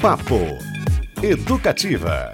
Papo Educativa.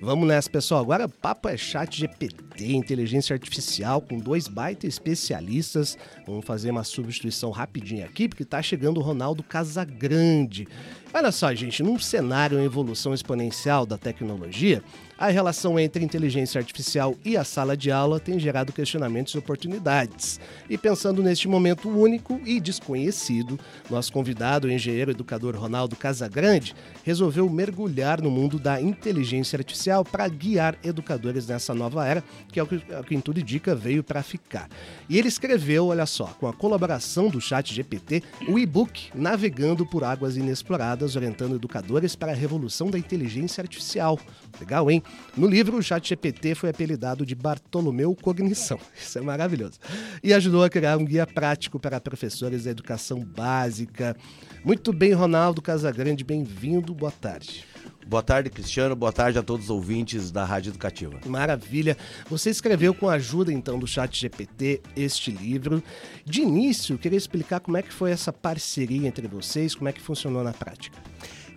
Vamos nessa, pessoal. Agora papo é chat GPT, inteligência artificial, com dois baita especialistas. Vamos fazer uma substituição rapidinha aqui, porque tá chegando o Ronaldo Casagrande. Olha só, gente, num cenário em evolução exponencial da tecnologia, a relação entre inteligência artificial e a sala de aula tem gerado questionamentos e oportunidades. E pensando neste momento único e desconhecido, nosso convidado, o engenheiro educador Ronaldo Casagrande, resolveu mergulhar no mundo da inteligência artificial para guiar educadores nessa nova era, que é o que, é o que em tudo indica veio para ficar. E ele escreveu, olha só, com a colaboração do Chat GPT, o e-book Navegando por Águas Inexploradas, orientando educadores para a revolução da inteligência artificial. Legal, hein? No livro, o ChatGPT foi apelidado de Bartolomeu Cognição. Isso é maravilhoso. E ajudou a criar um guia prático para professores da educação básica. Muito bem, Ronaldo Casagrande, bem-vindo. Boa tarde. Boa tarde, Cristiano. Boa tarde a todos os ouvintes da Rádio Educativa. Maravilha. Você escreveu com a ajuda então do Chat GPT este livro. De início, queria explicar como é que foi essa parceria entre vocês, como é que funcionou na prática.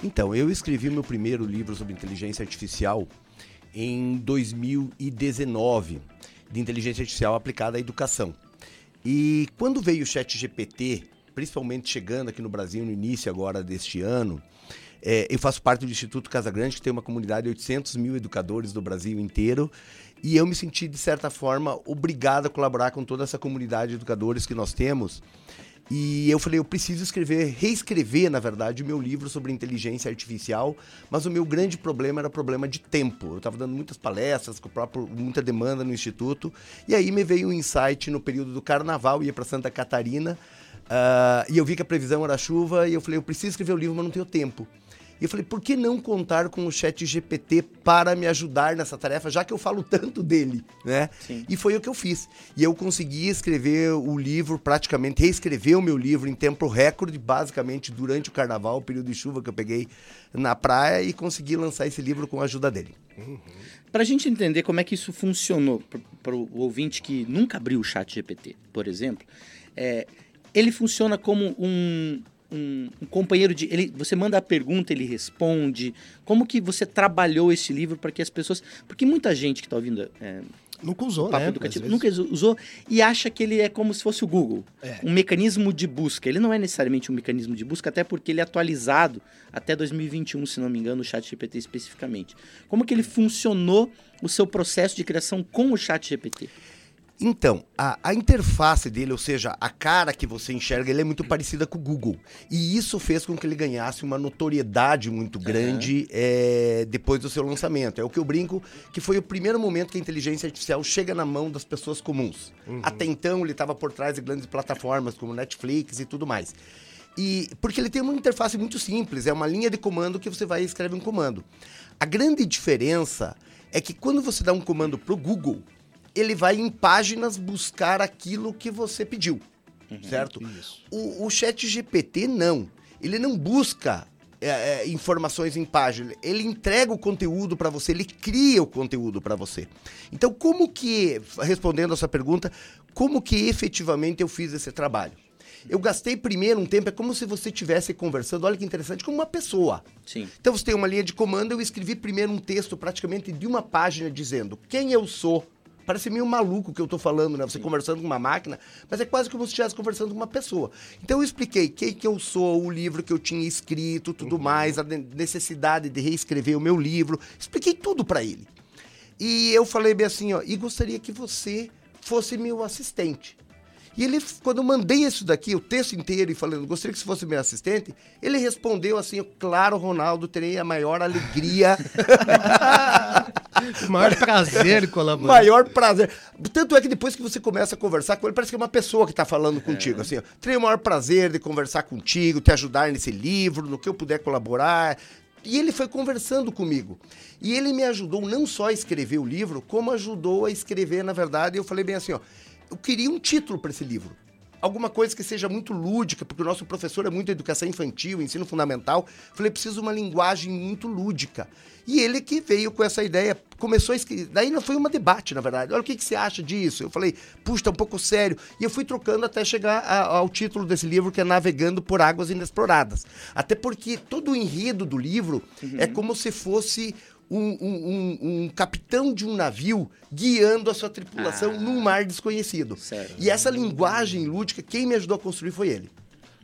Então, eu escrevi meu primeiro livro sobre inteligência artificial em 2019, de inteligência artificial aplicada à educação. E quando veio o Chat GPT, principalmente chegando aqui no Brasil no início agora deste ano, é, eu faço parte do Instituto Casa Grande, que tem uma comunidade de 800 mil educadores do Brasil inteiro, e eu me senti, de certa forma, obrigado a colaborar com toda essa comunidade de educadores que nós temos. E eu falei, eu preciso escrever, reescrever, na verdade, o meu livro sobre inteligência artificial, mas o meu grande problema era problema de tempo. Eu estava dando muitas palestras, com próprio, muita demanda no instituto, e aí me veio um insight no período do carnaval, ia para Santa Catarina, uh, e eu vi que a previsão era chuva, e eu falei, eu preciso escrever o livro, mas não tenho tempo. E eu falei, por que não contar com o chat GPT para me ajudar nessa tarefa, já que eu falo tanto dele, né? Sim. E foi o que eu fiz. E eu consegui escrever o livro, praticamente reescrever o meu livro em tempo recorde, basicamente durante o carnaval, o período de chuva que eu peguei na praia, e consegui lançar esse livro com a ajuda dele. Uhum. Para a gente entender como é que isso funcionou, para o ouvinte que nunca abriu o chat GPT, por exemplo, é, ele funciona como um um, um, companheiro de. Ele, você manda a pergunta, ele responde. Como que você trabalhou esse livro para que as pessoas. Porque muita gente que está ouvindo. É, nunca usou, né? Educativo, nunca usou e acha que ele é como se fosse o Google. É. Um mecanismo de busca. Ele não é necessariamente um mecanismo de busca, até porque ele é atualizado até 2021, se não me engano, o chat GPT especificamente. Como que ele funcionou o seu processo de criação com o chat GPT? Então, a, a, interface dele, ou seja, a cara que você enxerga, ele é muito parecida com o Google. E isso fez com que ele ganhasse uma notoriedade muito grande uhum. é, depois do seu lançamento. É o que eu brinco que foi o primeiro momento que a inteligência artificial chega na mão das pessoas comuns. Uhum. Até então, ele estava por trás de grandes plataformas como Netflix e tudo mais. E porque ele tem uma interface muito simples, é uma linha de comando que você vai e escreve um comando. A grande diferença é que quando você dá um comando para o Google, ele vai em páginas buscar aquilo que você pediu, uhum, certo? Isso. O, o chat GPT não. Ele não busca é, é, informações em página. Ele entrega o conteúdo para você, ele cria o conteúdo para você. Então, como que, respondendo a sua pergunta, como que efetivamente eu fiz esse trabalho? Eu gastei primeiro um tempo, é como se você estivesse conversando, olha que interessante, com uma pessoa. Sim. Então você tem uma linha de comando, eu escrevi primeiro um texto praticamente de uma página dizendo quem eu sou, Parece meio maluco o que eu estou falando, né? Você Sim. conversando com uma máquina, mas é quase como se estivesse conversando com uma pessoa. Então eu expliquei quem que eu sou, o livro que eu tinha escrito, tudo uhum. mais, a necessidade de reescrever o meu livro. Expliquei tudo para ele. E eu falei bem assim, ó, e gostaria que você fosse meu assistente. E ele, quando eu mandei isso daqui, o texto inteiro, e falando, gostaria que você fosse meu assistente, ele respondeu assim, claro, Ronaldo, terei a maior alegria. maior prazer colaborar. Maior prazer. Tanto é que depois que você começa a conversar com ele, parece que é uma pessoa que está falando contigo, é. assim, ó, terei o maior prazer de conversar contigo, te ajudar nesse livro, no que eu puder colaborar, e ele foi conversando comigo. E ele me ajudou não só a escrever o livro, como ajudou a escrever, na verdade, eu falei bem assim, ó, eu queria um título para esse livro. Alguma coisa que seja muito lúdica, porque o nosso professor é muito educação infantil, ensino fundamental. Falei, preciso de uma linguagem muito lúdica. E ele que veio com essa ideia, começou a escrever. Daí não foi um debate, na verdade. Olha, o que, que você acha disso? Eu falei, puxa, tá um pouco sério. E eu fui trocando até chegar a, ao título desse livro, que é Navegando por Águas Inexploradas. Até porque todo o enredo do livro uhum. é como se fosse um, um, um, capitão de um navio guiando a sua tripulação ah, num mar desconhecido. E essa linguagem lúdica, quem me ajudou a construir foi ele.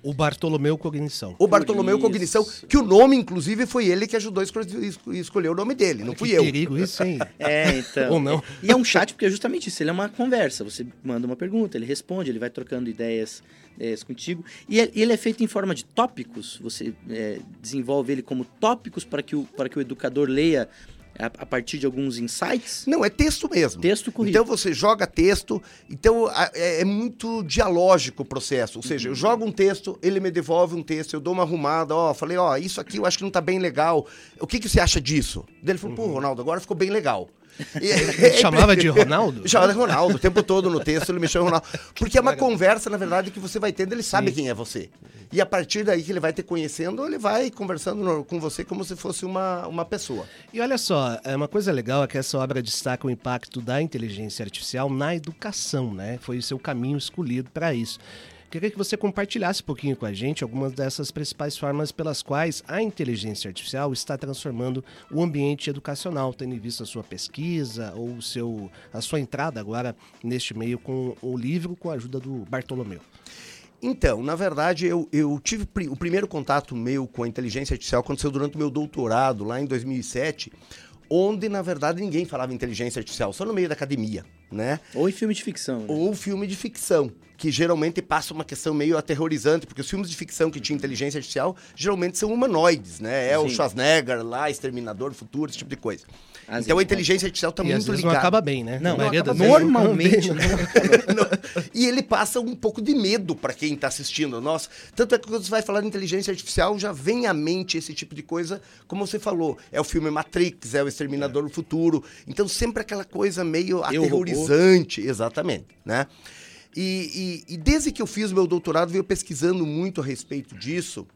O Bartolomeu Cognição. O Bartolomeu isso. Cognição, que o nome, inclusive, foi ele que ajudou a escolher o nome dele, não fui que eu. perigo isso, hein? É, então. Ou não. E é um chat porque é justamente isso, ele é uma conversa. Você manda uma pergunta, ele responde, ele vai trocando ideias é, contigo. E ele é feito em forma de tópicos, você é, desenvolve ele como tópicos para que o, para que o educador leia a, partir de alguns insights? Não, é texto mesmo. Texto corrido. Então você joga texto, então é, é muito dialógico o processo. Ou seja, eu uhum. jogo um texto, ele me devolve um texto, eu dou uma arrumada, ó, falei, ó, isso aqui eu acho que não tá bem legal. O que, que você acha disso? Daí ele falou, pô, uhum. Ronaldo, agora ficou bem legal. E, chamava de Ronaldo? Chamava de Ronaldo, o tempo todo no texto ele me chama Ronaldo. Porque é uma conversa, na verdade, que você vai tendo, ele sabe Sim. quem é você. E a partir daí que ele vai te conhecendo, ele vai conversando com você como se fosse uma, uma pessoa. E olha só, é uma coisa legal é que essa obra destaca o impacto da inteligência artificial na educação, né? Foi o seu caminho escolhido para isso. Queria que você compartilhasse um pouquinho com a gente algumas dessas principais formas pelas quais a inteligência artificial está transformando o ambiente educacional, tendo em vista a sua pesquisa ou o seu, a sua entrada agora neste meio com o livro com a ajuda do Bartolomeu. Então, na verdade, eu, eu tive o primeiro contato meu com a inteligência artificial aconteceu durante o meu doutorado, lá em 2007, onde, na verdade, ninguém falava inteligência artificial, só no meio da academia, né? Ou em filme de ficção. Né? Ou filme de ficção que geralmente passa uma questão meio aterrorizante, porque os filmes de ficção que tinham inteligência artificial geralmente são humanoides, né? É Sim. o Schwarzenegger lá, Exterminador do Futuro, esse tipo de coisa. Às então a inteligência artificial está muito ligada. não acaba bem, né? Não, não acaba normalmente. Não. e ele passa um pouco de medo para quem está assistindo. Nossa, tanto é que quando você vai falar de inteligência artificial, já vem à mente esse tipo de coisa, como você falou. É o filme Matrix, é o Exterminador é. do Futuro. Então sempre aquela coisa meio aterrorizante, exatamente, né? E, e, e, desde que eu fiz o meu doutorado, venho pesquisando muito a respeito disso.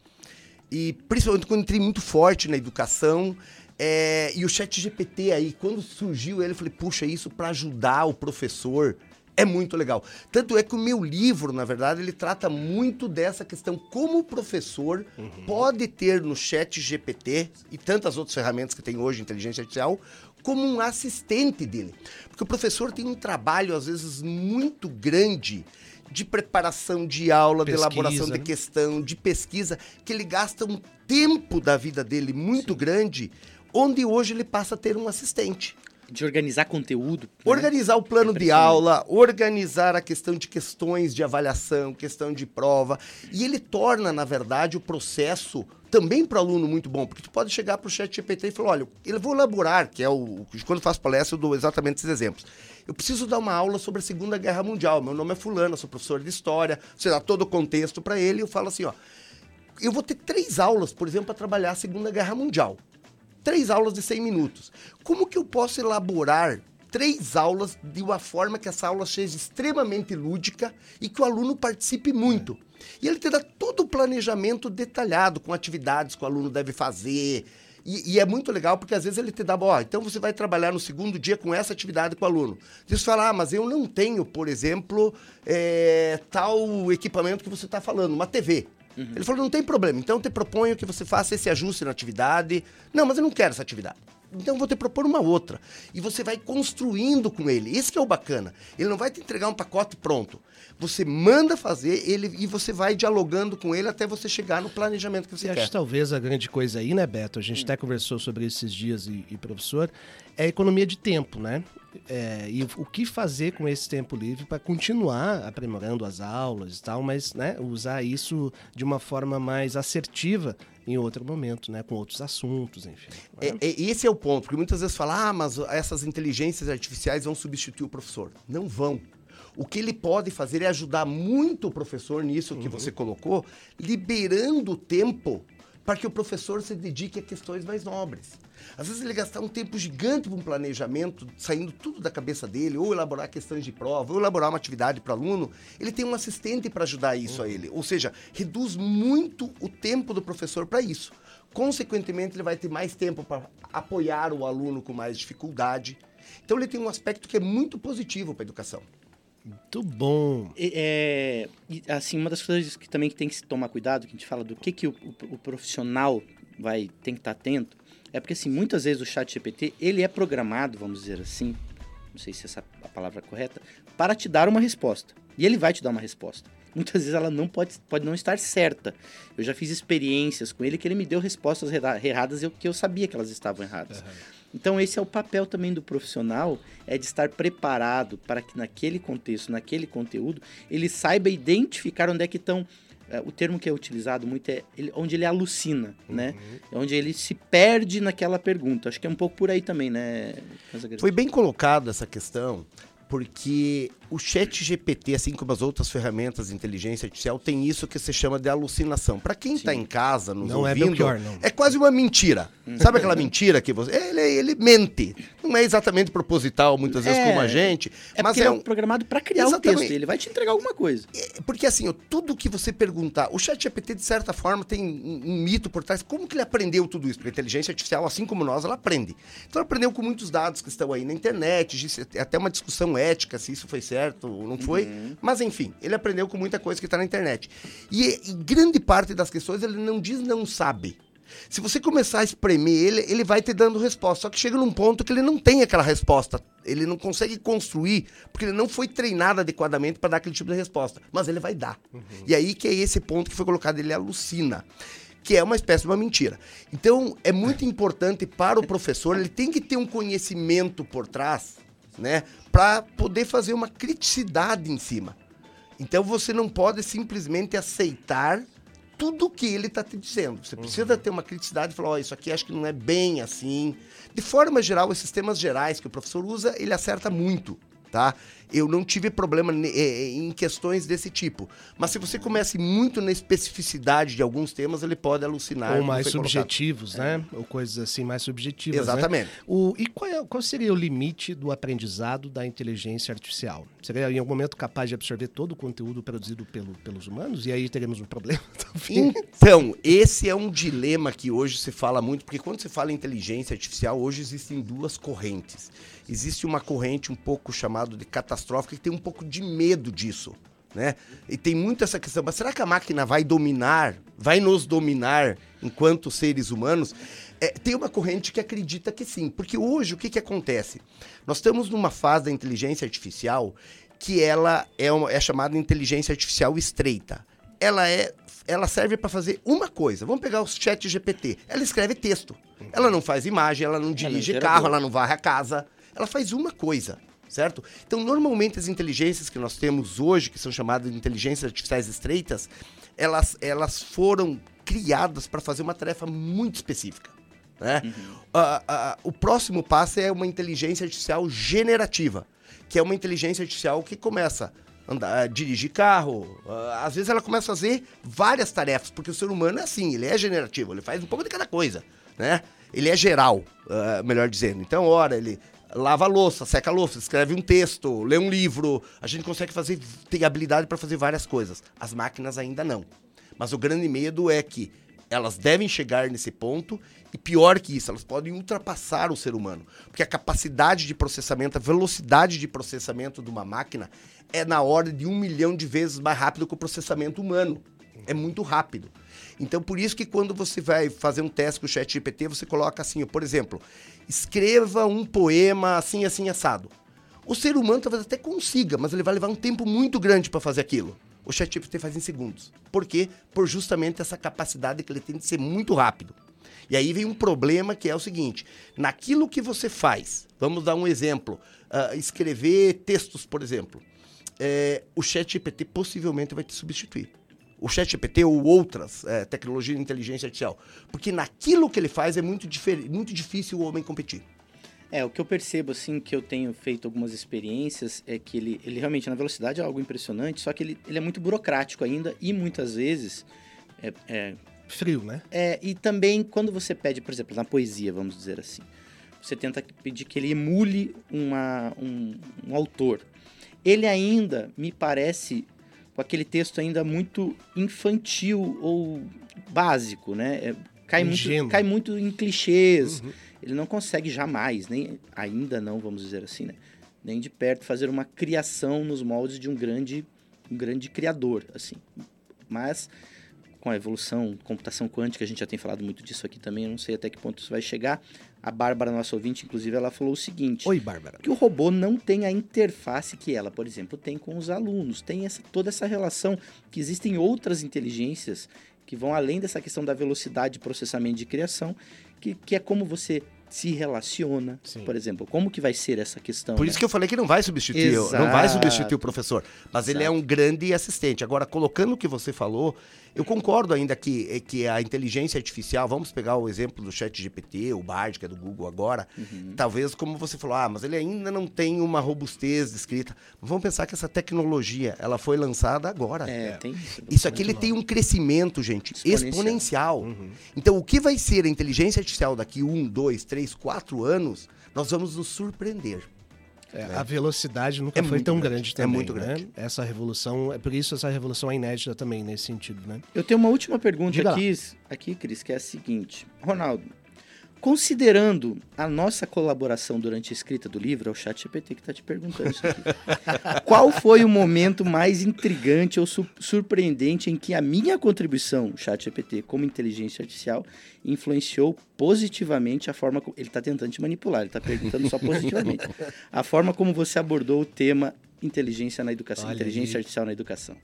E principalmente quando entrei muito forte na educação. É, e o chat GPT aí, quando surgiu ele, eu falei, puxa, isso para ajudar o professor é muito legal. Tanto é que o meu livro, na verdade, ele trata muito dessa questão, como o professor uhum. pode ter no chat GPT e tantas outras ferramentas que tem hoje, inteligência artificial, como um assistente dele. Porque o professor tem um trabalho, às vezes, muito grande de preparação de aula, pesquisa, de elaboração de né? questão, de pesquisa, que ele gasta um tempo da vida dele muito Sim. grande, onde hoje ele passa a ter um assistente. De organizar conteúdo. Né? Organizar o plano é de aula, organizar a questão de questões de avaliação, questão de prova. E ele torna, na verdade, o processo também para o aluno muito bom, porque tu pode chegar para o chat GPT e falar, olha, eu vou elaborar, que é o... Quando eu faço palestra, eu dou exatamente esses exemplos. Eu preciso dar uma aula sobre a Segunda Guerra Mundial. Meu nome é fulano, sou professor de História. Você dá todo o contexto para ele e eu falo assim, ó... Eu vou ter três aulas, por exemplo, para trabalhar a Segunda Guerra Mundial. Três aulas de 100 minutos. Como que eu posso elaborar três aulas de uma forma que essa aula seja extremamente lúdica e que o aluno participe muito. E ele te dá todo o planejamento detalhado, com atividades que o aluno deve fazer. E, e é muito legal porque às vezes ele te dá, ó, então você vai trabalhar no segundo dia com essa atividade com o aluno. Você fala, ah, mas eu não tenho, por exemplo, é, tal equipamento que você está falando, uma TV. Uhum. Ele falou, não tem problema, então eu te proponho que você faça esse ajuste na atividade. Não, mas eu não quero essa atividade. Então vou te propor uma outra. E você vai construindo com ele. Esse é o bacana. Ele não vai te entregar um pacote pronto. Você manda fazer ele e você vai dialogando com ele até você chegar no planejamento que você e quer. Acho talvez a grande coisa aí, né, Beto? A gente hum. até conversou sobre esses dias e, e professor, é a economia de tempo, né? É, e o que fazer com esse tempo livre para continuar aprimorando as aulas e tal, mas né, usar isso de uma forma mais assertiva em outro momento, né, com outros assuntos, enfim. É, é, esse é o ponto, porque muitas vezes fala, ah, mas essas inteligências artificiais vão substituir o professor. Não vão. O que ele pode fazer é ajudar muito o professor nisso que uhum. você colocou, liberando tempo para que o professor se dedique a questões mais nobres. Às vezes ele gastar um tempo gigante para um planejamento, saindo tudo da cabeça dele, ou elaborar questões de prova, ou elaborar uma atividade para aluno, ele tem um assistente para ajudar isso uhum. a ele. Ou seja, reduz muito o tempo do professor para isso. Consequentemente, ele vai ter mais tempo para apoiar o aluno com mais dificuldade. Então, ele tem um aspecto que é muito positivo para a educação. Muito bom. É, assim, uma das coisas que também tem que se tomar cuidado, que a gente fala do que, que o, o, o profissional vai tem que estar tá atento, é porque assim, muitas vezes o chat GPT, ele é programado, vamos dizer assim, não sei se essa é a palavra é correta, para te dar uma resposta. E ele vai te dar uma resposta. Muitas vezes ela não pode, pode não estar certa. Eu já fiz experiências com ele que ele me deu respostas erradas e que eu sabia que elas estavam erradas. Uhum. Então esse é o papel também do profissional, é de estar preparado para que naquele contexto, naquele conteúdo, ele saiba identificar onde é que estão é, o termo que é utilizado muito é ele, onde ele alucina, uhum. né? Onde ele se perde naquela pergunta. Acho que é um pouco por aí também, né? Foi bem colocado essa questão, porque o chat GPT, assim como as outras ferramentas de inteligência artificial, tem isso que se chama de alucinação. Para quem está em casa, nos não é ouvindo, é, pior, não. é quase uma mentira. Sabe aquela mentira que você... Ele, ele mente. Não é exatamente proposital, muitas vezes, é, como a gente. É mas é, é um... programado para criar exatamente. um texto. Ele vai te entregar alguma coisa. É, porque assim, tudo que você perguntar... O chat GPT, de certa forma, tem um, um mito por trás. Como que ele aprendeu tudo isso? Porque a inteligência artificial, assim como nós, ela aprende. Então, ela aprendeu com muitos dados que estão aí na internet. Até uma discussão ética, se isso foi certo certo, não foi. Uhum. Mas enfim, ele aprendeu com muita coisa que está na internet. E, e grande parte das questões ele não diz não sabe. Se você começar a espremer ele, ele vai te dando resposta. Só que chega num ponto que ele não tem aquela resposta. Ele não consegue construir, porque ele não foi treinado adequadamente para dar aquele tipo de resposta. Mas ele vai dar. Uhum. E aí que é esse ponto que foi colocado, ele alucina. Que é uma espécie de uma mentira. Então, é muito importante para o professor, ele tem que ter um conhecimento por trás né? Para poder fazer uma criticidade em cima. Então você não pode simplesmente aceitar tudo o que ele está te dizendo. Você precisa uhum. ter uma criticidade e falar, oh, isso aqui acho que não é bem assim. De forma geral, esses temas gerais que o professor usa, ele acerta muito tá? Eu não tive problema é, em questões desse tipo. Mas se você começa muito na especificidade de alguns temas, ele pode alucinar. Ou mais subjetivos, colocado. né? É. Ou coisas assim mais subjetivas. Né? Exatamente. Né? O, e qual, é, qual, seria o limite do aprendizado da inteligência artificial? Seria em algum momento capaz de absorver todo o conteúdo produzido pelo, pelos humanos? E aí teremos um problema? então, esse é um dilema que hoje se fala muito, porque quando se fala em inteligência artificial, hoje existem duas correntes existe uma corrente um pouco chamada de catastrófica que tem um pouco de medo disso. Né? E tem muito essa questão, mas será que a máquina vai dominar, vai nos dominar enquanto seres humanos? É, tem uma corrente que acredita que sim, porque hoje o que, que acontece? Nós estamos numa fase da inteligência artificial que ela é, uma, é chamada inteligência artificial estreita. Ela é ela serve para fazer uma coisa. Vamos pegar o chat GPT. Ela escreve texto. Ela não faz imagem, ela não dirige ela carro, ela não varre a casa ela faz uma coisa, certo? Então, normalmente as inteligências que nós temos hoje, que são chamadas de inteligências artificiais estreitas, elas, elas foram criadas para fazer uma tarefa muito específica. Né? Uhum. Uh, uh, o próximo passo é uma inteligência artificial generativa, que é uma inteligência artificial que começa a andar, dirigir carro. Uh, às vezes ela começa a fazer várias tarefas, porque o ser humano é assim, ele é generativo, ele faz um pouco de cada coisa, né? Ele é geral, melhor dizendo. Então, ora, ele lava a louça, seca a louça, escreve um texto, lê um livro. A gente consegue fazer, tem habilidade para fazer várias coisas. As máquinas ainda não. Mas o grande medo é que elas devem chegar nesse ponto e pior que isso, elas podem ultrapassar o ser humano, porque a capacidade de processamento, a velocidade de processamento de uma máquina é na ordem de um milhão de vezes mais rápido que o processamento humano. É muito rápido. Então, por isso que quando você vai fazer um teste com o chat GPT, você coloca assim, por exemplo, escreva um poema assim, assim, assado. O ser humano talvez até consiga, mas ele vai levar um tempo muito grande para fazer aquilo. O chat GPT faz em segundos. Por quê? Por justamente essa capacidade que ele tem de ser muito rápido. E aí vem um problema que é o seguinte: naquilo que você faz, vamos dar um exemplo, uh, escrever textos, por exemplo, é, o chat GPT possivelmente vai te substituir o ChatGPT ou outras é, tecnologias de inteligência artificial. Porque naquilo que ele faz é muito, muito difícil o homem competir. É, o que eu percebo, assim, que eu tenho feito algumas experiências, é que ele, ele realmente, na velocidade, é algo impressionante, só que ele, ele é muito burocrático ainda e muitas vezes, é, é, frio, né? É, e também quando você pede, por exemplo, na poesia, vamos dizer assim, você tenta pedir que ele emule uma, um, um autor. Ele ainda me parece com aquele texto ainda muito infantil ou básico, né? É, cai, Ingênuo. muito, cai muito em clichês. Uhum. Ele não consegue jamais, nem ainda não, vamos dizer assim, né? Nem de perto fazer uma criação nos moldes de um grande, um grande criador, assim. Mas com a evolução, computação quântica, a gente já tem falado muito disso aqui também, eu não sei até que ponto isso vai chegar. A Bárbara, nossa ouvinte, inclusive, ela falou o seguinte: Oi, Bárbara. que o robô não tem a interface que ela, por exemplo, tem com os alunos. Tem essa, toda essa relação que existem outras inteligências que vão além dessa questão da velocidade de processamento de criação, que, que é como você se relaciona, Sim. por exemplo. Como que vai ser essa questão? Por né? isso que eu falei que não vai substituir, Exato. não vai substituir o professor, mas ele é Exato. um grande assistente. Agora, colocando o que você falou, eu concordo ainda que, é que a inteligência artificial, vamos pegar o exemplo do chat GPT, o Bard, que é do Google agora, Uhum. talvez, como você falou, ah, mas ele ainda não tem uma robustez de escrita. Vamos pensar que essa tecnologia, ela foi lançada agora. É, tem isso. Isso aqui ele tem um crescimento, gente, Exponencial. exponencial. Uhum. Então, o que vai ser a inteligência artificial daqui um, dois, três, quatro anos, nós vamos nos surpreender. É, A velocidade nunca É foi tão grande, grande é também, muito né? grande. Essa revolução, é por isso essa revolução é inédita também nesse sentido, né? Eu tenho uma última pergunta Diga lá. aqui, aqui, Cris, que é a seguinte. Ronaldo, considerando a nossa colaboração durante a escrita do livro, é o chat GPT que está te perguntando isso aqui. Qual foi o momento mais intrigante ou su- surpreendente em que a minha contribuição, chat GPT, como inteligência artificial, influenciou positivamente a forma... como... Ele está tentando te manipular, ele está perguntando só positivamente. A forma como você abordou o tema inteligência na educação, Olha inteligência aí. artificial na educação.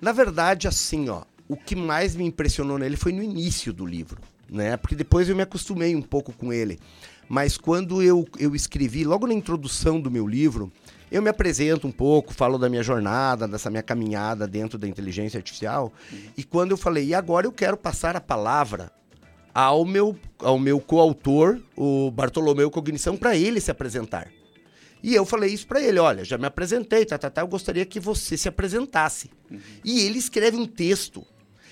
Na verdade, assim, ó, o que mais me impressionou nele foi no início do livro, né? Porque depois eu me acostumei um pouco com ele. Mas quando eu, eu escrevi, logo na introdução do meu livro, eu me apresento um pouco, falo da minha jornada, dessa minha caminhada dentro da inteligência artificial. E quando eu falei, e agora eu quero passar a palavra ao meu, ao meu coautor, o Bartolomeu Cognição, para ele se apresentar. E eu falei isso pra ele, olha, já me apresentei, tá, tá, tá, eu gostaria que você se apresentasse. E ele escreve um texto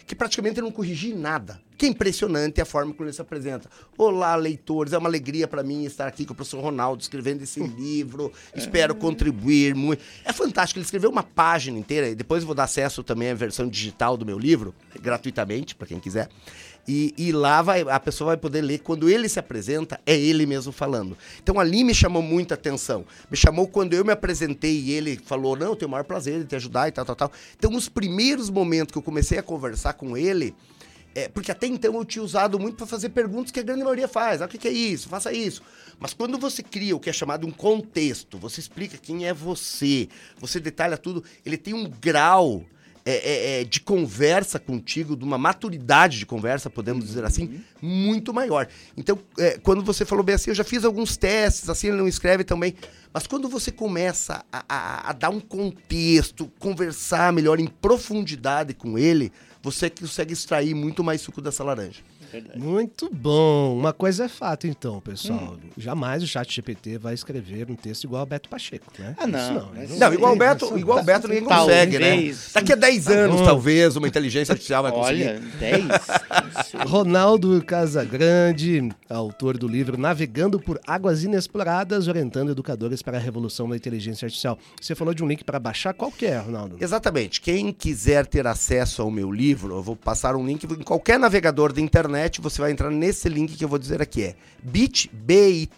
que praticamente eu não corrigi nada. Que é impressionante a forma como ele se apresenta. Olá, leitores, é uma alegria pra mim estar aqui com o professor Ronaldo escrevendo esse livro. Espero contribuir muito. É fantástico, ele escreveu uma página inteira, e depois eu vou dar acesso também à versão digital do meu livro, gratuitamente, pra quem quiser. E, e lá vai, a pessoa vai poder ler. Quando ele se apresenta, é ele mesmo falando. Então ali me chamou muita atenção. Me chamou quando eu me apresentei e ele falou: Não, eu tenho o maior prazer em te ajudar e tal, tal, tal. Então, nos primeiros momentos que eu comecei a conversar com ele, é, porque até então eu tinha usado muito para fazer perguntas que a grande maioria faz. Ah, o que, é isso? Faça isso. Mas quando você cria o que é chamado um contexto, você explica quem é você, você detalha tudo, ele tem um grau é, é, é, de conversa contigo, de uma maturidade de conversa, podemos dizer assim, muito maior. Então, é, quando você falou bem assim, eu já fiz alguns testes, assim, ele não escreve também. Mas quando você começa a, a- a dar um contexto, conversar melhor em profundidade com ele, você consegue extrair muito mais suco dessa laranja. Verdade. Muito bom. Uma coisa é fato, então, pessoal. Hum. Jamais o chat GPT vai escrever um texto igual a Beto Pacheco, né? Ah, não. Isso Mas isso Não, igual o Beto, isso- igual o Beto ninguém consegue, né? Daqui a 10 anos, bom. talvez, uma inteligência artificial vai conseguir. Olha, 10. Não sei. Ronaldo Casagrande, autor do livro Navegando por Águas Inexploradas, orientando educadores para a revolução da inteligência artificial. Você falou de um link para baixar, qual que é, Ronaldo? Exatamente. Quem quiser ter acesso ao meu livro, eu vou passar um link em qualquer navegador da internet, você vai entrar nesse link que eu vou dizer aqui é bit.ly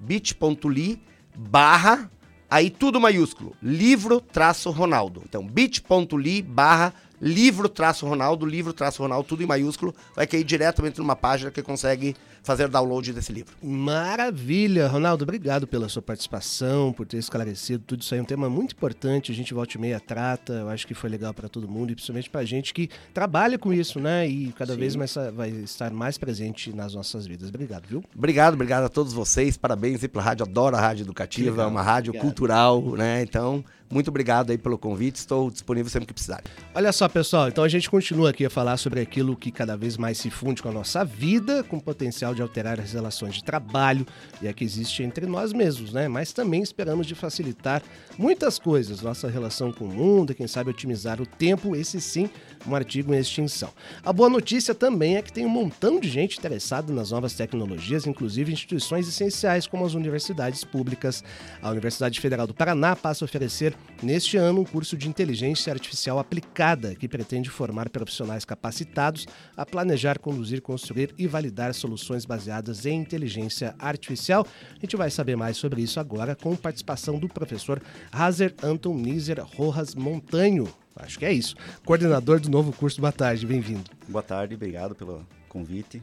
bit.ly barra aí tudo maiúsculo, livro traço Ronaldo. Então bit.ly barra livro traço Ronaldo, livro traço Ronaldo, tudo em maiúsculo, vai cair diretamente numa página que consegue fazer download desse livro. Maravilha, Ronaldo, obrigado pela sua participação, por ter esclarecido tudo isso aí. É um tema muito importante, a gente volta e meia trata, eu acho que foi legal para todo mundo e principalmente pra gente que trabalha com isso, né? E cada vez mais vai estar mais presente nas nossas vidas. Obrigado, viu? Obrigado, obrigado a todos vocês. Parabéns aí pela rádio. Adoro a rádio educativa, Legal, é uma rádio obrigado. cultural, né? Então, Muito obrigado aí pelo convite, estou disponível sempre que precisar. Olha só, pessoal, então a gente continua aqui a falar sobre aquilo que cada vez mais se funde com a nossa vida, com potencial de alterar as relações de trabalho e a que existe entre nós mesmos, né? Mas também esperamos de facilitar muitas coisas, nossa relação com o mundo, quem sabe otimizar o tempo, esse sim, um artigo em extinção. A boa notícia também é que tem um montão de gente interessada nas novas tecnologias, inclusive instituições essenciais como as universidades públicas. A Universidade Federal do Paraná passa a oferecer neste ano um curso de inteligência artificial aplicada que pretende formar profissionais capacitados a planejar, conduzir, construir e validar soluções baseadas em inteligência artificial. A gente vai saber mais sobre isso agora com participação do professor Hazer Anton Nizer Rojas Montanho. Acho que é isso. Coordenador do novo curso. Boa tarde, bem-vindo. Boa tarde, obrigado pelo convite.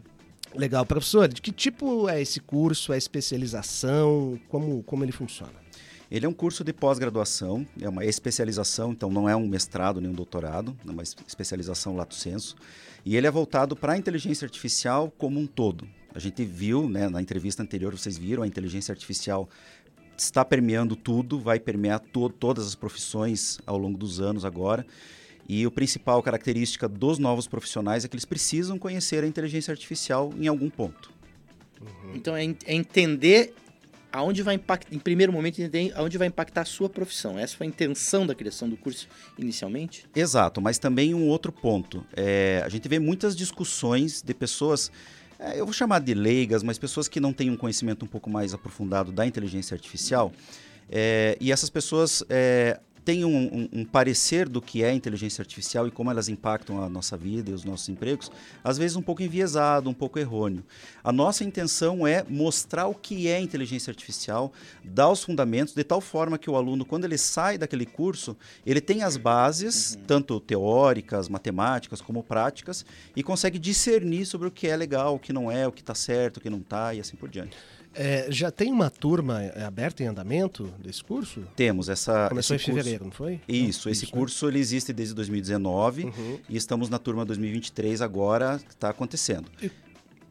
Legal, professor. De que tipo é esse curso? É especialização? Como, como ele funciona? Ele é um curso de pós-graduação, é uma especialização, então não é um mestrado nem um doutorado, é uma especialização lato senso. E ele é voltado para a inteligência artificial como um todo. A gente viu, né, na entrevista anterior, vocês viram, a inteligência artificial está permeando tudo, vai permear to todas as profissões ao longo dos anos agora. E a principal característica dos novos profissionais é que eles precisam conhecer a inteligência artificial em algum ponto. Uhum. Então é, é, entender aonde vai impactar, em primeiro momento, entender aonde vai impactar a sua profissão. Essa foi a intenção da criação do curso inicialmente? Exato, mas também um outro ponto. É, a gente vê muitas discussões de pessoas eu vou chamar de leigas, mas pessoas que não têm um conhecimento um pouco mais aprofundado da inteligência artificial. É, e essas pessoas é, têm um, um, um, parecer do que é inteligência artificial e como elas impactam a nossa vida e os nossos empregos, às vezes um pouco enviesado, um pouco errôneo. A nossa intenção é mostrar o que é inteligência artificial, dar os fundamentos, de tal forma que o aluno, quando ele sai daquele curso, ele tem as bases, uhum. tanto teóricas, matemáticas, como práticas, e consegue discernir sobre o que é legal, o que não é, o que está certo, o que não está, e assim por diante. É, já tem uma turma é, aberta em andamento desse curso? Temos essa. Começou em fevereiro, não foi? Isso, não, esse isso, né? curso né? ele existe desde 2019 uhum. e estamos na turma 2023 agora, está acontecendo. E,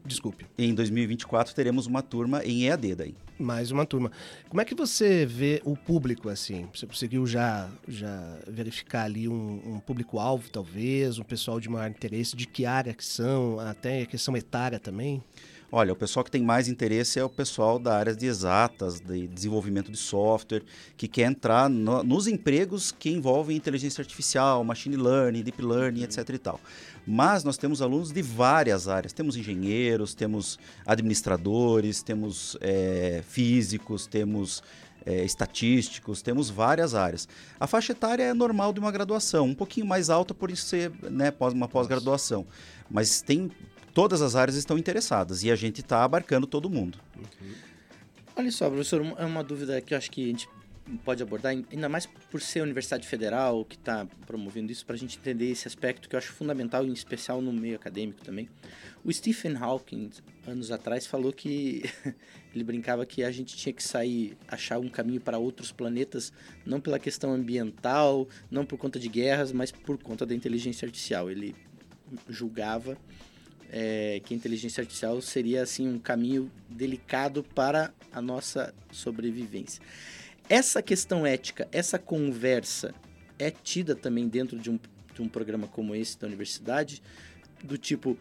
desculpe. Em 2024 teremos uma turma em EAD daí. Mais uma turma. Como é que você vê o público assim? Você conseguiu já, já verificar ali um, um público-alvo, talvez, um pessoal de maior interesse, de que área que são, até questão etária também? Olha, o pessoal que tem mais interesse é o pessoal da área de exatas, de desenvolvimento de software, que quer entrar no, nos empregos que envolvem inteligência artificial, machine learning, deep learning, etc. e tal. Mas nós temos alunos de várias áreas. Temos engenheiros, temos administradores, temos é, físicos, temos é, estatísticos, temos várias áreas. A faixa etária é normal de uma graduação, um pouquinho mais alta por ser né, uma pós-graduação. Mas tem todas as áreas estão interessadas e a gente está abarcando todo mundo. Uhum. Olha só, professor, é uma dúvida que eu acho que a gente pode abordar, ainda mais por ser a Universidade Federal que está promovendo isso, para a gente entender esse aspecto que eu acho fundamental, em especial no meio acadêmico também. O Stephen Hawking, anos atrás, falou que ele brincava que a gente tinha que sair, achar um caminho para outros planetas, não pela questão ambiental, não por conta de guerras, mas por conta da inteligência artificial. Ele julgava é, que a inteligência artificial seria assim um caminho delicado para a nossa sobrevivência. Essa questão ética, essa conversa é tida também dentro de um, de um programa como esse da universidade, do tipo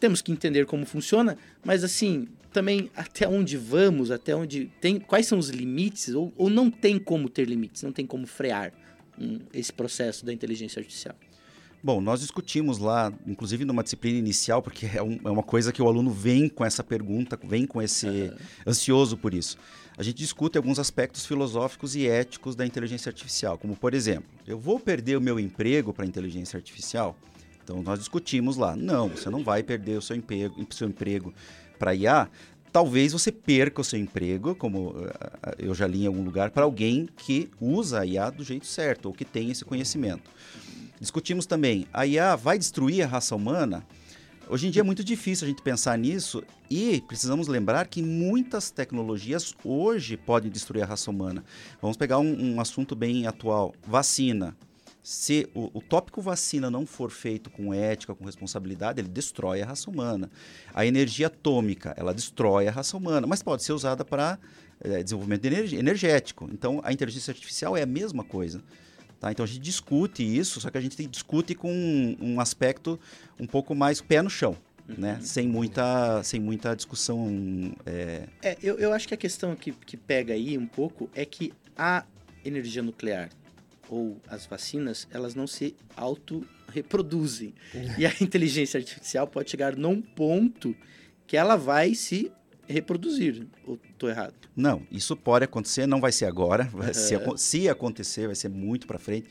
temos que entender como funciona, mas assim também até onde vamos, até onde tem, quais são os limites ou, ou não tem como ter limites, não tem como frear um, esse processo da inteligência artificial. Bom, nós discutimos lá, inclusive numa disciplina inicial, porque é, um, é uma coisa que o aluno vem com essa pergunta, vem com esse uhum. ansioso por isso. A gente discute alguns aspectos filosóficos e éticos da inteligência artificial, como por exemplo, eu vou perder o meu emprego para a inteligência artificial? Então nós discutimos lá, não, você não vai perder o seu emprego, seu emprego para IA. Talvez você perca o seu emprego, como eh, eu já li em algum lugar, para alguém que usa a IA do jeito certo ou que tem esse conhecimento. Discutimos também, a IA vai destruir a raça humana? Hoje em dia é muito difícil a gente pensar nisso e precisamos lembrar que muitas tecnologias hoje podem destruir a raça humana. Vamos pegar um, um assunto bem atual: vacina. Se o, o, tópico vacina não for feito com ética, com responsabilidade, ele destrói a raça humana. A energia atômica, ela destrói a raça humana, mas pode ser usada para é, desenvolvimento energético. Então, a inteligência artificial é a mesma coisa. Tá? Então, a gente discute isso, só que a gente discute com um, um aspecto um pouco mais pé no chão. Né? Uhum. Né? Sem, muita, sem muita discussão. É, é eu, eu acho que a questão que, que pega aí um pouco é que a energia nuclear ou as vacinas, elas não se auto-reproduzem. e a inteligência artificial pode chegar num ponto que ela vai se reproduzir. Ou tô errado? Não, isso pode acontecer, não vai ser agora. Uhum. Se, se acontecer, vai ser muito para frente.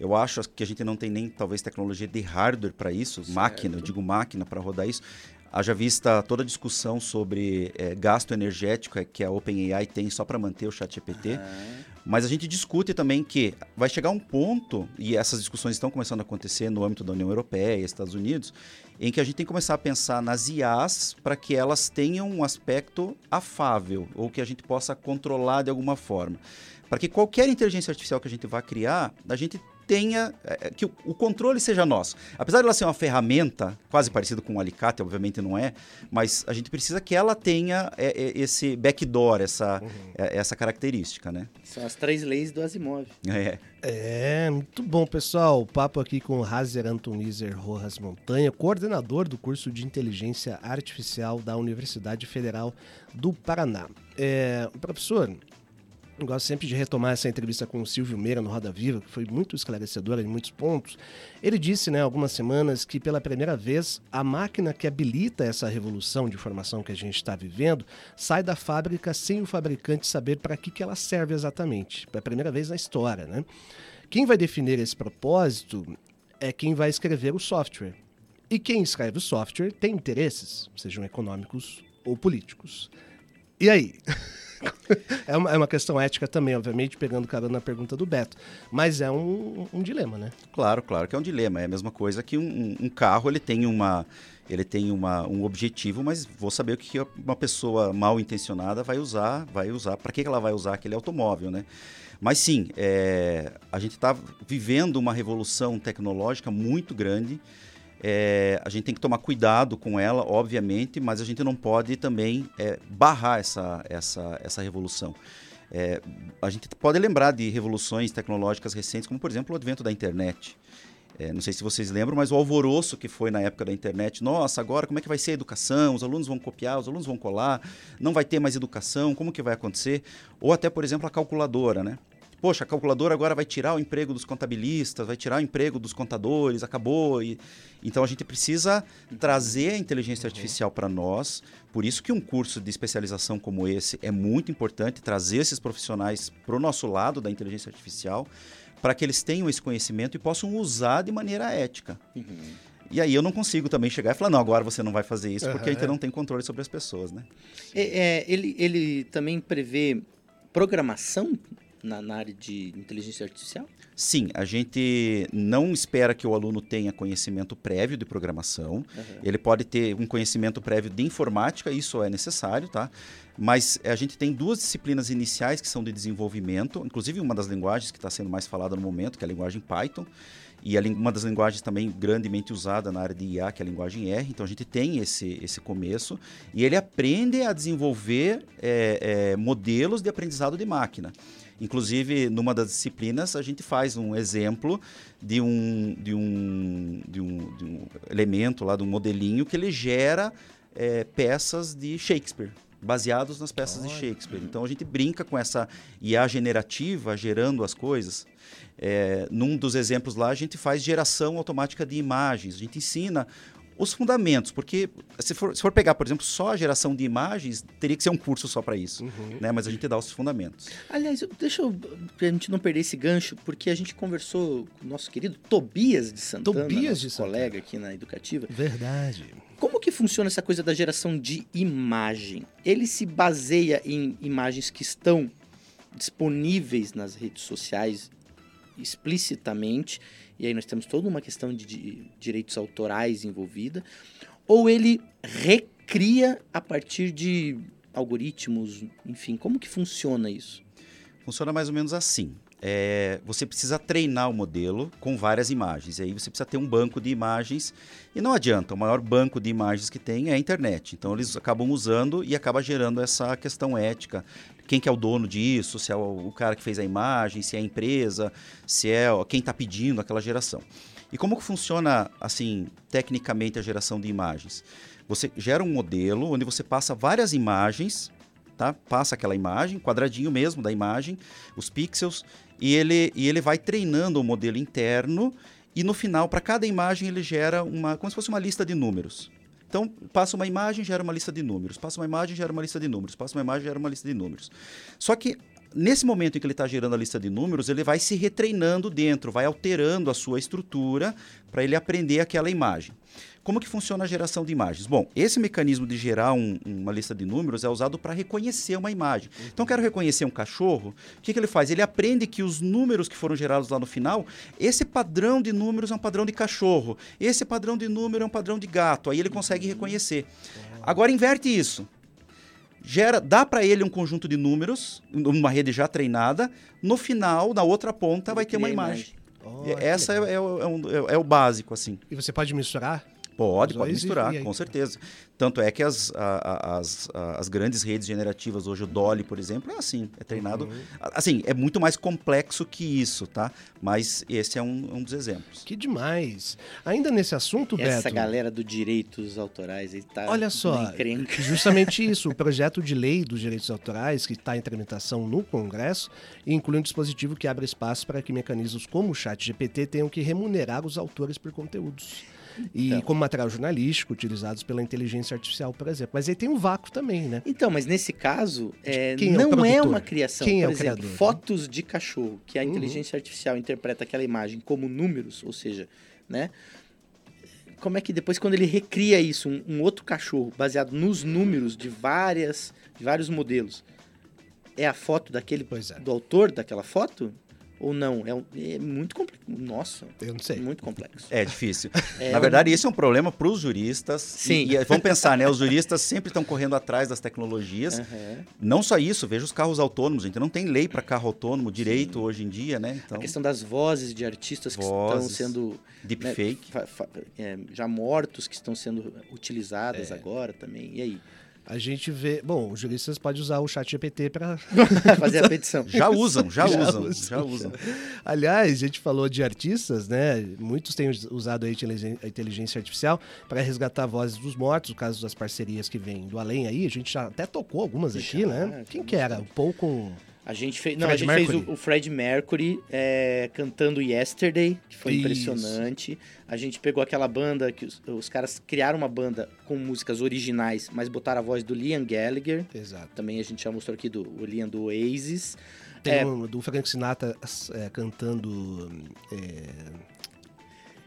Eu acho que a gente não tem nem talvez tecnologia de hardware para isso, certo. máquina, eu digo máquina para rodar isso. Haja vista toda a discussão sobre é, gasto energético que a OpenAI tem só para manter o ChatGPT. Uhum. Mas a gente discute também que vai chegar um ponto, e essas discussões estão começando a acontecer no âmbito da União Europeia e Estados Unidos, em que a gente tem que começar a pensar nas IAs para que elas tenham um aspecto afável, ou que a gente possa controlar de alguma forma. Para que qualquer inteligência artificial que a gente vá criar, a gente tenha é, é, que o, o, controle seja nosso. Apesar de ela ser uma ferramenta quase parecida com um alicate, obviamente não é, mas a gente precisa que ela tenha é, esse backdoor, essa, uhum. Essa característica, né? São as três leis do Asimov. É. É, muito bom, pessoal. O papo aqui com o Hazer Antonizer Rojas Montanha, coordenador do curso de Inteligência Artificial da Universidade Federal do Paraná. É, professor, eu gosto sempre de retomar essa entrevista com o Silvio Meira no Roda Viva, que foi muito esclarecedora em muitos pontos. Ele disse, né, algumas semanas, que pela primeira vez a máquina que habilita essa revolução de informação que a gente está vivendo sai da fábrica sem o fabricante saber para que, que ela serve exatamente. Pela primeira vez na história, né? Quem vai definir esse propósito é quem vai escrever o software. E quem escreve o software tem interesses, sejam econômicos ou políticos. E aí? é, uma, é uma questão ética também, obviamente, pegando carona na pergunta do Beto. Mas é um, um, dilema, né? Claro, claro que é um dilema. É a mesma coisa que um, um carro, ele tem uma ele tem uma, um objetivo, mas vou saber o que uma pessoa mal intencionada vai usar, vai usar, para que ela vai usar aquele automóvel, né? Mas sim, é, a gente está vivendo uma revolução tecnológica muito grande. É, a gente tem que tomar cuidado com ela, obviamente, mas a gente não pode também é, barrar essa, essa, essa revolução. É, a gente pode lembrar de revoluções tecnológicas recentes, como por exemplo o advento da internet. É, não sei se vocês lembram, mas o alvoroço que foi na época da internet. Nossa, agora como é que vai ser a educação? Os alunos vão copiar, os alunos vão colar, não vai ter mais educação, como que vai acontecer? Ou até, por exemplo, a calculadora, né? Poxa, a calculadora agora vai tirar o emprego dos contabilistas, vai tirar o emprego dos contadores, acabou. E, então a gente precisa trazer a inteligência uhum. artificial para nós. Por isso que um curso de especialização como esse é muito importante, trazer esses profissionais para o nosso lado da inteligência artificial, para que eles tenham esse conhecimento e possam usar de maneira ética. Uhum. E aí eu não consigo também chegar e falar, não, agora você não vai fazer isso, uhum. porque a gente não tem controle sobre as pessoas, né? É, é, ele, ele também prevê programação na, na, área de inteligência artificial? Sim, a gente não espera que o aluno tenha conhecimento prévio de programação. Uhum. Ele pode ter um conhecimento prévio de informática, isso é necessário, tá? Mas a gente tem duas disciplinas iniciais que são de desenvolvimento, inclusive uma das linguagens que está sendo mais falada no momento, que é a linguagem Python, e a, uma das linguagens também grandemente usada na área de IA, que é a linguagem R. Então a gente tem esse, esse começo, e ele aprende a desenvolver é, é, modelos de aprendizado de máquina. Inclusive, numa das disciplinas, a gente faz um exemplo de um, de um, de um, de um elemento lá, de um modelinho que ele gera é, peças de Shakespeare baseados nas peças de Shakespeare. Então a gente brinca com essa IA generativa gerando as coisas. É, num dos exemplos lá, a gente faz geração automática de imagens. A gente ensina os fundamentos, porque se for, se for pegar, por exemplo, só a geração de imagens, teria que ser um curso só para isso, uhum. né? Mas a gente dá os fundamentos. Aliás, deixa eu, pra gente não perder esse gancho, porque a gente conversou com o nosso querido Tobias de Santana, Tobias de Santana. colega aqui na Educativa. Verdade. Como que funciona essa coisa da geração de imagem? Ele se baseia em imagens que estão disponíveis nas redes sociais explicitamente e aí nós temos toda uma questão de, de direitos autorais envolvida, ou ele recria a partir de algoritmos, enfim, como que funciona isso? Funciona mais ou menos assim. É, você precisa treinar o modelo com várias imagens. E aí você precisa ter um banco de imagens. E não adianta, o maior banco de imagens que tem é a internet. Então eles acabam usando e acaba gerando essa questão ética quem que é o dono disso, se é o, o cara que fez a imagem, se é a empresa, se é quem está pedindo aquela geração. E como que funciona, assim, tecnicamente a geração de imagens? Você gera um modelo onde você passa várias imagens, tá? Passa aquela imagem, quadradinho mesmo da imagem, os pixels, e ele, e ele vai treinando o modelo interno e no final, para cada imagem, ele gera uma, como se fosse uma lista de números. Então, passa uma imagem, gera uma lista de números. Passa uma imagem, gera uma lista de números. Passa uma imagem, gera uma lista de números. Só que nesse momento em que ele está gerando a lista de números, ele vai se retreinando dentro, vai alterando a sua estrutura para ele aprender aquela imagem. Como que funciona a geração de imagens? Bom, esse mecanismo de gerar um, uma lista de números é usado para reconhecer uma imagem. Então, quero reconhecer um cachorro. O que, que ele faz? Ele aprende que os números que foram gerados lá no final, esse padrão de números é um padrão de cachorro, esse padrão de número é um padrão de gato. Aí ele consegue uhum. reconhecer. Agora inverte isso gera, dá para ele um conjunto de números, uma rede já treinada. No final, na outra ponta, vai ter uma imagem. Oh, Essa é, é, é, é, é, o básico, assim. E você pode misturar? Pode, pode misturar, com certeza. Tanto é que as, a, as, as grandes redes generativas, hoje o Dolly, por exemplo, é assim, é treinado. Uhum. Assim, é muito mais complexo que isso, tá? Mas esse é um, um dos exemplos. Que demais. Ainda nesse assunto, Essa Beto. Essa galera do direitos autorais aí tá. Olha só, justamente isso. O projeto de lei dos direitos autorais, que está em tramitação no Congresso, inclui um dispositivo que abre espaço para que mecanismos como o Chat GPT tenham que remunerar os autores por conteúdos e então. como material jornalístico utilizados pela inteligência artificial, por exemplo. Mas aí tem um vácuo também, né? Então, mas nesse caso, é, não é, é, uma criação. Quem por é exemplo, criador, né? fotos né? de cachorro, que a uhum. inteligência uhum. artificial interpreta aquela imagem como números, ou seja, né? Como é que depois, quando ele recria isso, um, um outro cachorro, baseado nos números de várias, de vários modelos, é a foto daquele, é. do autor daquela foto? Ou não? É, um, é muito complexo. Nossa. Eu não sei. Muito complexo. É difícil. É Na verdade, um... isso é um problema para os juristas. Sim. E, e, vamos pensar, né? Os juristas sempre estão correndo atrás das tecnologias. Uhum. Não só isso, veja os carros autônomos. gente não tem lei para carro autônomo direito Sim. hoje em dia, né? Então... A questão das vozes de artistas vozes, que estão sendo. Deepfake. Né, é, já mortos que estão sendo utilizadas é. agora também. E aí? A gente vê. Bom, os juristas podem usar o chat GPT para fazer a petição. Já usam, já, já usam, usam, já usam. Aliás, a gente falou de artistas, né? Muitos têm usado a inteligência artificial para resgatar vozes dos mortos, no caso das parcerias que vêm do além aí. A gente já até tocou algumas aqui, já, né? Quem que era? O Paul com. A gente fez, não, a gente Mercury. fez o, o Fred Mercury é, cantando Yesterday, que foi Isso. impressionante. A gente pegou aquela banda que os, os, caras criaram uma banda com músicas originais, mas botaram a voz do Liam Gallagher. Exato. Também a gente já mostrou aqui do o Liam do Oasis. Tem é, um, do Frank Sinatra é, cantando é,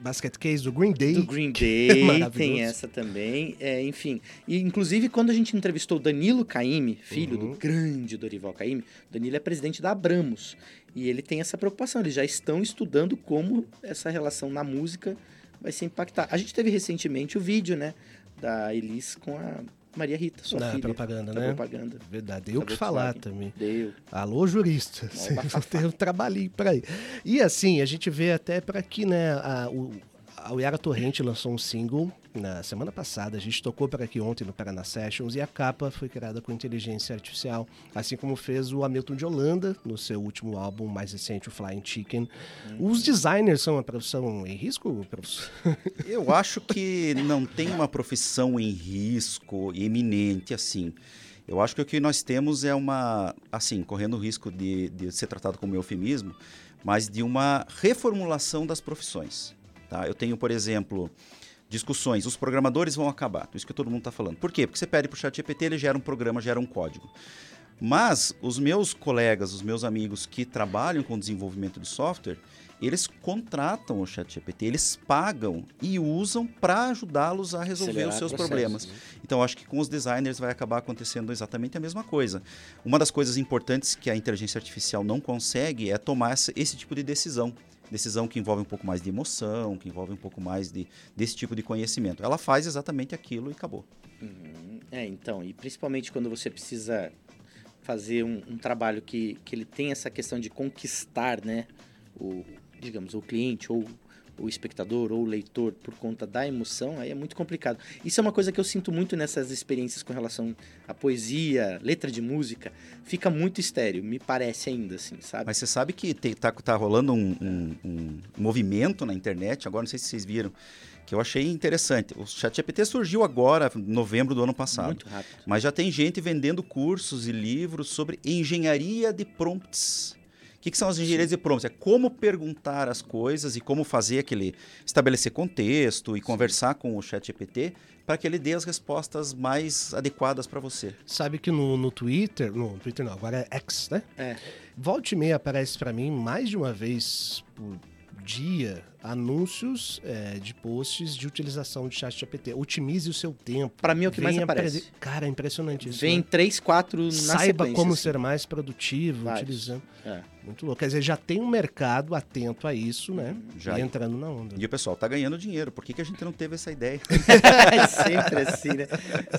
Basket Case do Green Day. Do Green Day, é tem essa também. É, enfim, e inclusive quando a gente entrevistou o Danilo Caime, filho uhum. do grande Dorival Caime, Danilo é presidente da Abramos. E ele tem essa preocupação, eles já estão estudando como essa relação na música vai se impactar. A gente teve recentemente o vídeo, né, da Elis com a Maria Rita, sua Na filha. propaganda, né? propaganda. Verdade. Deu o que falar também. Deu. Alô, jurista. Tem um trabalhinho para aí. E assim, a gente vê até para aqui, né, a, o, a Yara Torrente lançou um single na semana passada. A gente tocou para aqui ontem no Paraná Sessions e a capa foi criada com inteligência artificial, assim como fez o Hamilton de Holanda no seu último álbum mais recente, o Flying Chicken. Os designers são uma profissão em risco, professor? Eu acho que não tem uma profissão em risco eminente assim. Eu acho que o que nós temos é uma, assim, correndo o risco de, de ser tratado como eufemismo, mas de uma reformulação das profissões. Tá? Eu tenho, por exemplo, discussões, os programadores vão acabar, isso que todo mundo está falando. Por quê? Porque você pede para o chat GPT, ele gera um programa, gera um código. Mas os meus colegas, os meus amigos que trabalham com desenvolvimento de software, eles contratam o ChatGPT, eles pagam e usam para ajudá-los a resolver Acelerar os seus problemas. Né? Então, acho que com os designers vai acabar acontecendo exatamente a mesma coisa. Uma das coisas importantes que a inteligência artificial não consegue é tomar esse tipo de decisão decisão que envolve um pouco mais de emoção, que envolve um pouco mais de, desse tipo de conhecimento. Ela faz exatamente aquilo e acabou. Uhum. É, então, e principalmente quando você precisa fazer um, um, trabalho que, que ele tem essa questão de conquistar, né, o, digamos, o cliente ou o espectador ou o leitor por conta da emoção, aí é muito complicado. Isso é uma coisa que eu sinto muito nessas experiências com relação à poesia, letra de música. Fica muito estéreo, me parece ainda, assim, sabe? Mas você sabe que tem, tá, tá rolando um, um, um movimento na internet, agora não sei se vocês viram, que eu achei interessante. O ChatGPT surgiu agora, em novembro do ano passado. Muito rápido. Mas já tem gente vendendo cursos e livros sobre engenharia de prompts. O que, que são as engenharias de prompts? É como perguntar as coisas e como fazer aquele. estabelecer contexto e conversar com o ChatGPT para que ele dê as respostas mais adequadas para você. Sabe que no, no Twitter, no Twitter não, agora é X, né? É. Volte e meia aparece para mim mais de uma vez por dia anúncios é, de posts de utilização de chat GPT. Otimize o seu tempo. Para mim é o que mais Venha aparece. predi- Cara, é impressionante isso. Vem né? três, quatro na Saiba como assim. ser mais produtivo Vários. utilizando. É. Muito louco. Quer dizer, já tem um mercado atento a isso, né? Já. E entrando na onda. E o pessoal tá ganhando dinheiro. Por que, que a gente não teve essa ideia? É sempre assim, né?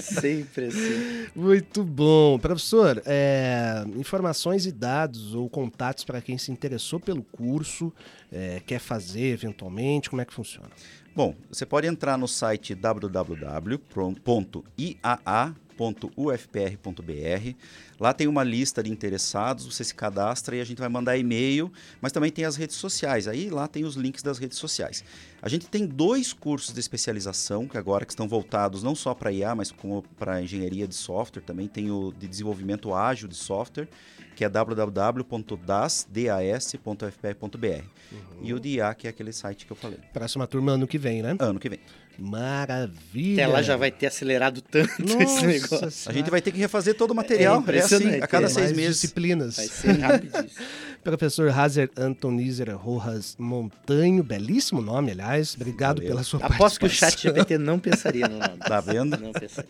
Sempre assim. Muito bom. Professor, é, informações e dados ou contatos para quem se interessou pelo curso, é, quer fazer eventualmente, como é que funciona? Bom, você pode entrar no site www.iaa.ufpr.br. Lá tem uma lista de interessados, você se cadastra e a gente vai mandar e-mail, mas também tem as redes sociais. Aí lá tem os links das redes sociais. A gente tem dois cursos de especialização que agora que estão voltados não só para IA, mas como para engenharia de software, também tem o de desenvolvimento ágil de software, que é www.das.das.fpr.br. E o de IA, que é aquele site que eu falei. Próxima turma ano que vem, né? Ano que vem. Maravilha. Até lá já vai ter acelerado tanto esse Nossa negócio. A Senhora. gente vai ter que refazer todo o material. É É, assim, a cada é. seis meses. disciplinas. Vai ser rapidíssimo. Professor Hazer Antonizer Rojas Montanho, belíssimo nome, aliás. Obrigado Valeu. pela sua Aposto que o participação. chat GPT não pensaria no nome. Tá vendo? Não pensaria.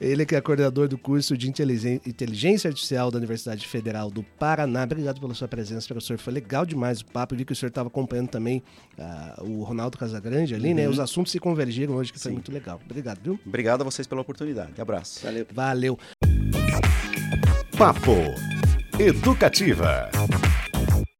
Ele que é coordenador do curso de Inteligência Artificial da Universidade Federal do Paraná. Obrigado pela sua presença, professor. Foi legal demais o papo. Eu vi que o senhor estava acompanhando também ah, o Ronaldo Casagrande ali, né? Os assuntos se convergiram hoje, que foi Sim. muito legal. Obrigado, viu? Obrigado a vocês pela oportunidade. Abraço. Valeu. Valeu. Papo Educativa.